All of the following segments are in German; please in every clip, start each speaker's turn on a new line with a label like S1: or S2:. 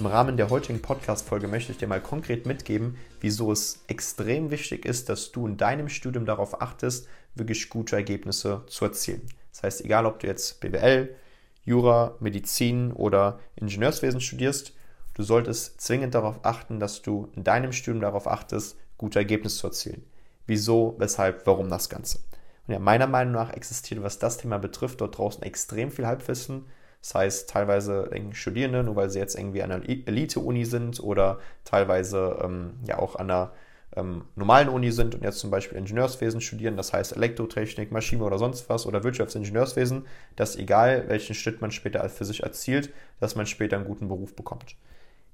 S1: Im Rahmen der heutigen Podcast-Folge möchte ich dir mal konkret mitgeben, wieso es extrem wichtig ist, dass du in deinem Studium darauf achtest, wirklich gute Ergebnisse zu erzielen. Das heißt, egal ob du jetzt BWL, Jura, Medizin oder Ingenieurswesen studierst, du solltest zwingend darauf achten, dass du in deinem Studium darauf achtest, gute Ergebnisse zu erzielen. Wieso, weshalb, warum das Ganze? Und ja, meiner Meinung nach existiert, was das Thema betrifft, dort draußen extrem viel Halbwissen das heißt, teilweise Studierende, nur weil sie jetzt irgendwie an einer Elite-Uni sind oder teilweise ähm, ja auch an einer ähm, normalen Uni sind und jetzt zum Beispiel Ingenieurswesen studieren, das heißt Elektrotechnik, Maschine oder sonst was oder Wirtschaftsingenieurswesen, dass egal welchen Schritt man später für sich erzielt, dass man später einen guten Beruf bekommt.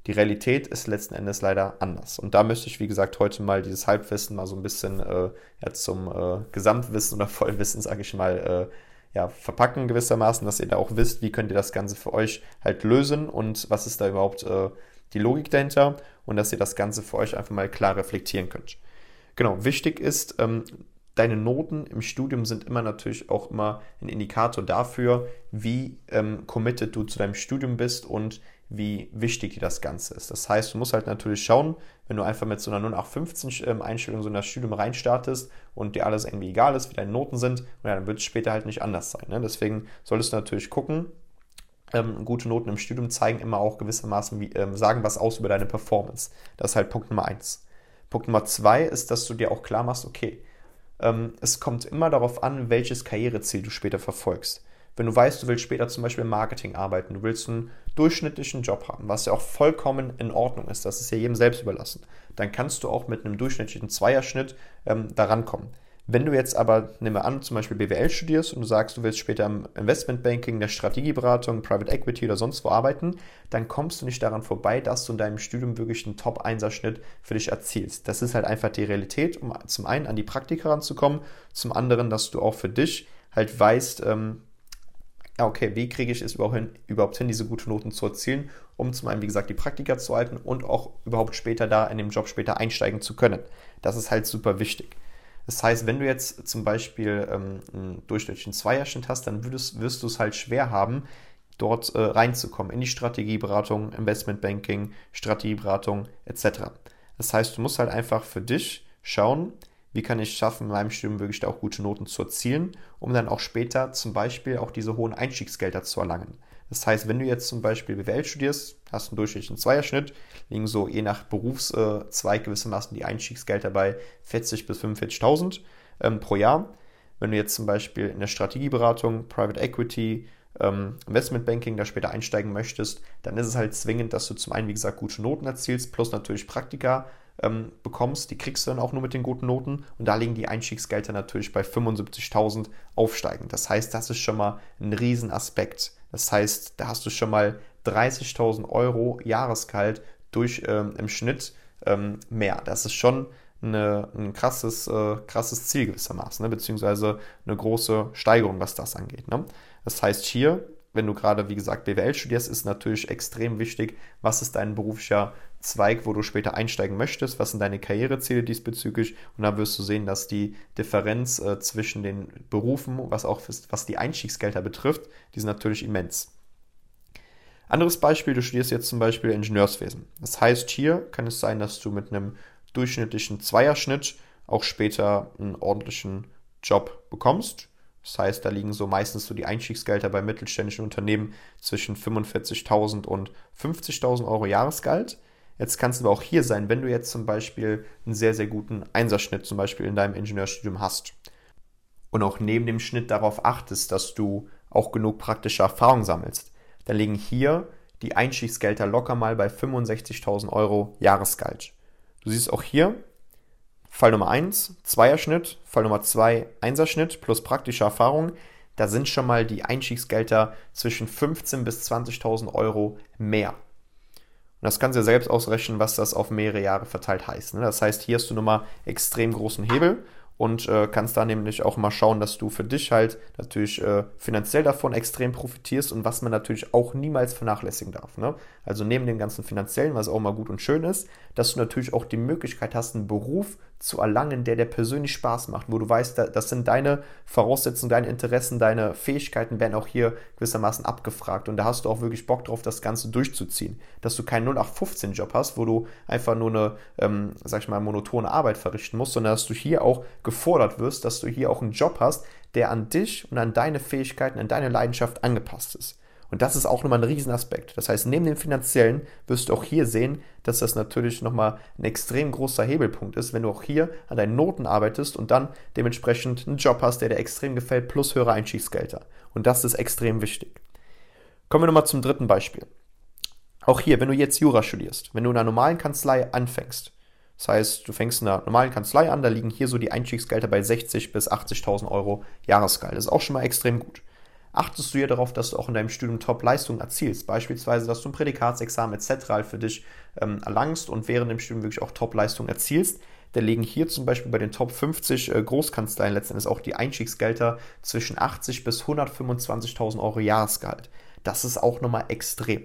S1: Die Realität ist letzten Endes leider anders. Und da möchte ich, wie gesagt, heute mal dieses Halbwissen mal so ein bisschen äh, ja, zum äh, Gesamtwissen oder Vollwissen, sage ich mal, äh, ja, verpacken gewissermaßen, dass ihr da auch wisst, wie könnt ihr das Ganze für euch halt lösen und was ist da überhaupt äh, die Logik dahinter und dass ihr das Ganze für euch einfach mal klar reflektieren könnt. Genau, wichtig ist, ähm, deine Noten im Studium sind immer natürlich auch immer ein Indikator dafür, wie ähm, committed du zu deinem Studium bist und wie wichtig dir das Ganze ist. Das heißt, du musst halt natürlich schauen, wenn du einfach mit so einer 0815 ähm, so in das Studium reinstartest und dir alles irgendwie egal ist, wie deine Noten sind, ja, dann wird es später halt nicht anders sein. Ne? Deswegen solltest du natürlich gucken, ähm, gute Noten im Studium zeigen immer auch gewissermaßen, wie, ähm, sagen was aus über deine Performance. Das ist halt Punkt Nummer eins. Punkt Nummer zwei ist, dass du dir auch klar machst, okay, es kommt immer darauf an, welches Karriereziel du später verfolgst. Wenn du weißt, du willst später zum Beispiel im Marketing arbeiten, du willst einen durchschnittlichen Job haben, was ja auch vollkommen in Ordnung ist, das ist ja jedem selbst überlassen, dann kannst du auch mit einem durchschnittlichen Zweierschnitt ähm, daran kommen. Wenn du jetzt aber, nehmen wir an, zum Beispiel BWL studierst und du sagst, du willst später im Investmentbanking, der Strategieberatung, Private Equity oder sonst wo arbeiten, dann kommst du nicht daran vorbei, dass du in deinem Studium wirklich einen Top-1er-Schnitt für dich erzielst. Das ist halt einfach die Realität, um zum einen an die Praktika ranzukommen, zum anderen, dass du auch für dich halt weißt, ähm, ja, okay, wie kriege ich es überhaupt hin, überhaupt hin, diese guten Noten zu erzielen, um zum einen, wie gesagt, die Praktika zu halten und auch überhaupt später da in dem Job später einsteigen zu können. Das ist halt super wichtig. Das heißt, wenn du jetzt zum Beispiel ähm, einen durchschnittlichen Zweierschnitt hast, dann würdest, wirst du es halt schwer haben, dort äh, reinzukommen in die Strategieberatung, Investmentbanking, Strategieberatung etc. Das heißt, du musst halt einfach für dich schauen, wie kann ich es schaffen, in meinem Studium wirklich da auch gute Noten zu erzielen, um dann auch später zum Beispiel auch diese hohen Einstiegsgelder zu erlangen. Das heißt, wenn du jetzt zum Beispiel BWL studierst, hast einen durchschnittlichen Zweierschnitt, liegen so je nach Berufszweig gewissermaßen die Einstiegsgelder bei 40.000 bis 45.000 ähm, pro Jahr. Wenn du jetzt zum Beispiel in der Strategieberatung, Private Equity, ähm, Investmentbanking da später einsteigen möchtest, dann ist es halt zwingend, dass du zum einen, wie gesagt, gute Noten erzielst, plus natürlich Praktika ähm, bekommst, die kriegst du dann auch nur mit den guten Noten und da liegen die Einstiegsgelder natürlich bei 75.000 aufsteigend. Das heißt, das ist schon mal ein Riesenaspekt. Das heißt, da hast du schon mal 30.000 Euro Jahresgehalt durch ähm, im Schnitt ähm, mehr. Das ist schon eine, ein krasses, äh, krasses Ziel gewissermaßen, ne? beziehungsweise eine große Steigerung, was das angeht. Ne? Das heißt, hier wenn du gerade, wie gesagt, BWL studierst, ist natürlich extrem wichtig, was ist dein beruflicher Zweig, wo du später einsteigen möchtest, was sind deine Karriereziele diesbezüglich und da wirst du sehen, dass die Differenz äh, zwischen den Berufen, was auch was die Einstiegsgelder betrifft, die sind natürlich immens. Anderes Beispiel, du studierst jetzt zum Beispiel Ingenieurswesen. Das heißt, hier kann es sein, dass du mit einem durchschnittlichen Zweierschnitt auch später einen ordentlichen Job bekommst. Das heißt, da liegen so meistens so die Einstiegsgelder bei mittelständischen Unternehmen zwischen 45.000 und 50.000 Euro Jahresgehalt. Jetzt kann es aber auch hier sein, wenn du jetzt zum Beispiel einen sehr, sehr guten Einsatzschnitt zum Beispiel in deinem Ingenieurstudium hast und auch neben dem Schnitt darauf achtest, dass du auch genug praktische Erfahrung sammelst, dann liegen hier die Einstiegsgelder locker mal bei 65.000 Euro Jahresgehalt. Du siehst auch hier, Fall Nummer 1, Zweierschnitt, Fall Nummer 2, Einserschnitt plus praktische Erfahrung. Da sind schon mal die Einstiegsgelder zwischen 15.000 bis 20.000 Euro mehr. Und das kannst du ja selbst ausrechnen, was das auf mehrere Jahre verteilt heißt. Ne? Das heißt, hier hast du nochmal extrem großen Hebel und äh, kannst da nämlich auch mal schauen, dass du für dich halt natürlich äh, finanziell davon extrem profitierst und was man natürlich auch niemals vernachlässigen darf. Ne? Also neben dem ganzen finanziellen, was auch mal gut und schön ist, dass du natürlich auch die Möglichkeit hast, einen Beruf zu erlangen, der dir persönlich Spaß macht, wo du weißt, das sind deine Voraussetzungen, deine Interessen, deine Fähigkeiten werden auch hier gewissermaßen abgefragt und da hast du auch wirklich Bock drauf, das Ganze durchzuziehen, dass du keinen 0815-Job hast, wo du einfach nur eine, ähm, sag ich mal, monotone Arbeit verrichten musst, sondern dass du hier auch gefordert wirst, dass du hier auch einen Job hast, der an dich und an deine Fähigkeiten, an deine Leidenschaft angepasst ist. Und das ist auch nochmal ein Riesenaspekt. Das heißt, neben dem finanziellen wirst du auch hier sehen, dass das natürlich nochmal ein extrem großer Hebelpunkt ist, wenn du auch hier an deinen Noten arbeitest und dann dementsprechend einen Job hast, der dir extrem gefällt, plus höhere Einstiegsgelder. Und das ist extrem wichtig. Kommen wir nochmal zum dritten Beispiel. Auch hier, wenn du jetzt Jura studierst, wenn du in einer normalen Kanzlei anfängst, das heißt, du fängst in einer normalen Kanzlei an, da liegen hier so die Einstiegsgelder bei 60.000 bis 80.000 Euro Jahresgehalt. Das ist auch schon mal extrem gut achtest du ja darauf, dass du auch in deinem Studium Top-Leistungen erzielst. Beispielsweise, dass du ein Prädikatsexamen etc. für dich ähm, erlangst und während dem Studium wirklich auch Top-Leistungen erzielst. Da liegen hier zum Beispiel bei den Top 50 äh, Großkanzleien letztendlich auch die Einstiegsgelder zwischen 80 bis 125.000 Euro Jahresgehalt. Das ist auch nochmal extrem.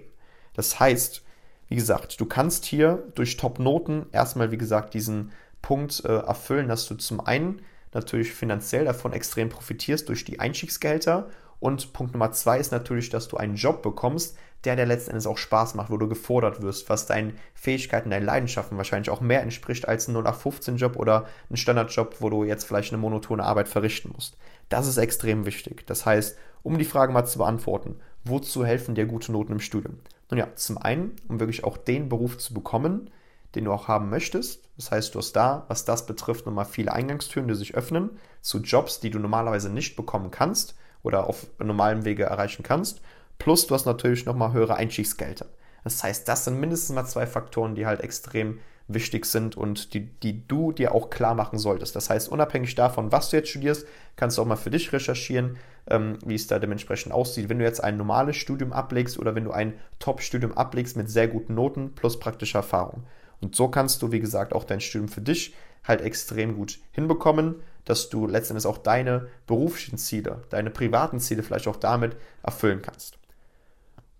S1: Das heißt, wie gesagt, du kannst hier durch Top-Noten erstmal, wie gesagt, diesen Punkt äh, erfüllen, dass du zum einen natürlich finanziell davon extrem profitierst durch die Einstiegsgelder und Punkt Nummer zwei ist natürlich, dass du einen Job bekommst, der dir letzten Endes auch Spaß macht, wo du gefordert wirst, was deinen Fähigkeiten, deinen Leidenschaften wahrscheinlich auch mehr entspricht als ein 0815-Job oder ein Standardjob, wo du jetzt vielleicht eine monotone Arbeit verrichten musst. Das ist extrem wichtig. Das heißt, um die Frage mal zu beantworten, wozu helfen dir gute Noten im Studium? Nun ja, zum einen, um wirklich auch den Beruf zu bekommen, den du auch haben möchtest. Das heißt, du hast da, was das betrifft, nochmal viele Eingangstüren, die sich öffnen zu Jobs, die du normalerweise nicht bekommen kannst oder auf normalem Wege erreichen kannst. Plus du hast natürlich nochmal höhere Einstiegsgelder. Das heißt, das sind mindestens mal zwei Faktoren, die halt extrem wichtig sind und die, die du dir auch klar machen solltest. Das heißt, unabhängig davon, was du jetzt studierst, kannst du auch mal für dich recherchieren, ähm, wie es da dementsprechend aussieht. Wenn du jetzt ein normales Studium ablegst oder wenn du ein Top-Studium ablegst mit sehr guten Noten plus praktischer Erfahrung. Und so kannst du, wie gesagt, auch dein Studium für dich halt extrem gut hinbekommen dass du letztendlich auch deine beruflichen Ziele, deine privaten Ziele vielleicht auch damit erfüllen kannst.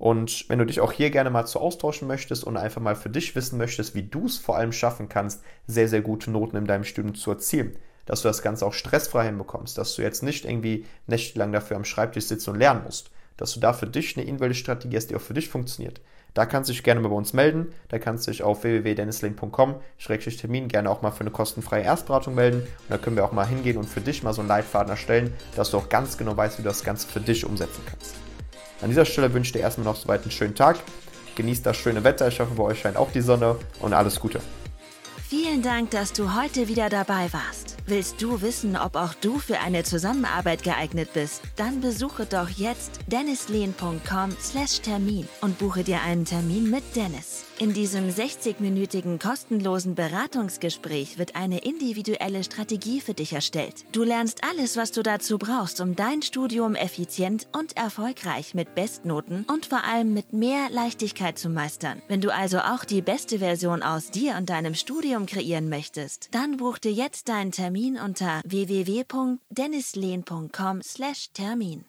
S1: Und wenn du dich auch hier gerne mal zu austauschen möchtest und einfach mal für dich wissen möchtest, wie du es vor allem schaffen kannst, sehr, sehr gute Noten in deinem Studium zu erzielen, dass du das Ganze auch stressfrei hinbekommst, dass du jetzt nicht irgendwie nächtelang dafür am Schreibtisch sitzt und lernen musst, dass du da für dich eine individuelle Strategie hast, die auch für dich funktioniert, da kannst du dich gerne mal bei uns melden. Da kannst du dich auf www.dennislink.com-termin gerne auch mal für eine kostenfreie Erstberatung melden. Und da können wir auch mal hingehen und für dich mal so einen Leitfaden erstellen, dass du auch ganz genau weißt, wie du das Ganze für dich umsetzen kannst. An dieser Stelle wünsche ich dir erstmal noch soweit einen schönen Tag. Genießt das schöne Wetter. Ich hoffe, bei euch scheint auch die Sonne und alles Gute.
S2: Vielen Dank, dass du heute wieder dabei warst. Willst du wissen, ob auch du für eine Zusammenarbeit geeignet bist? Dann besuche doch jetzt dennislehn.com/termin und buche dir einen Termin mit Dennis. In diesem 60-minütigen kostenlosen Beratungsgespräch wird eine individuelle Strategie für dich erstellt. Du lernst alles, was du dazu brauchst, um dein Studium effizient und erfolgreich mit Bestnoten und vor allem mit mehr Leichtigkeit zu meistern. Wenn du also auch die beste Version aus dir und deinem Studium kreieren möchtest, dann buch dir jetzt deinen Termin unter www.dennislehn.com/termin.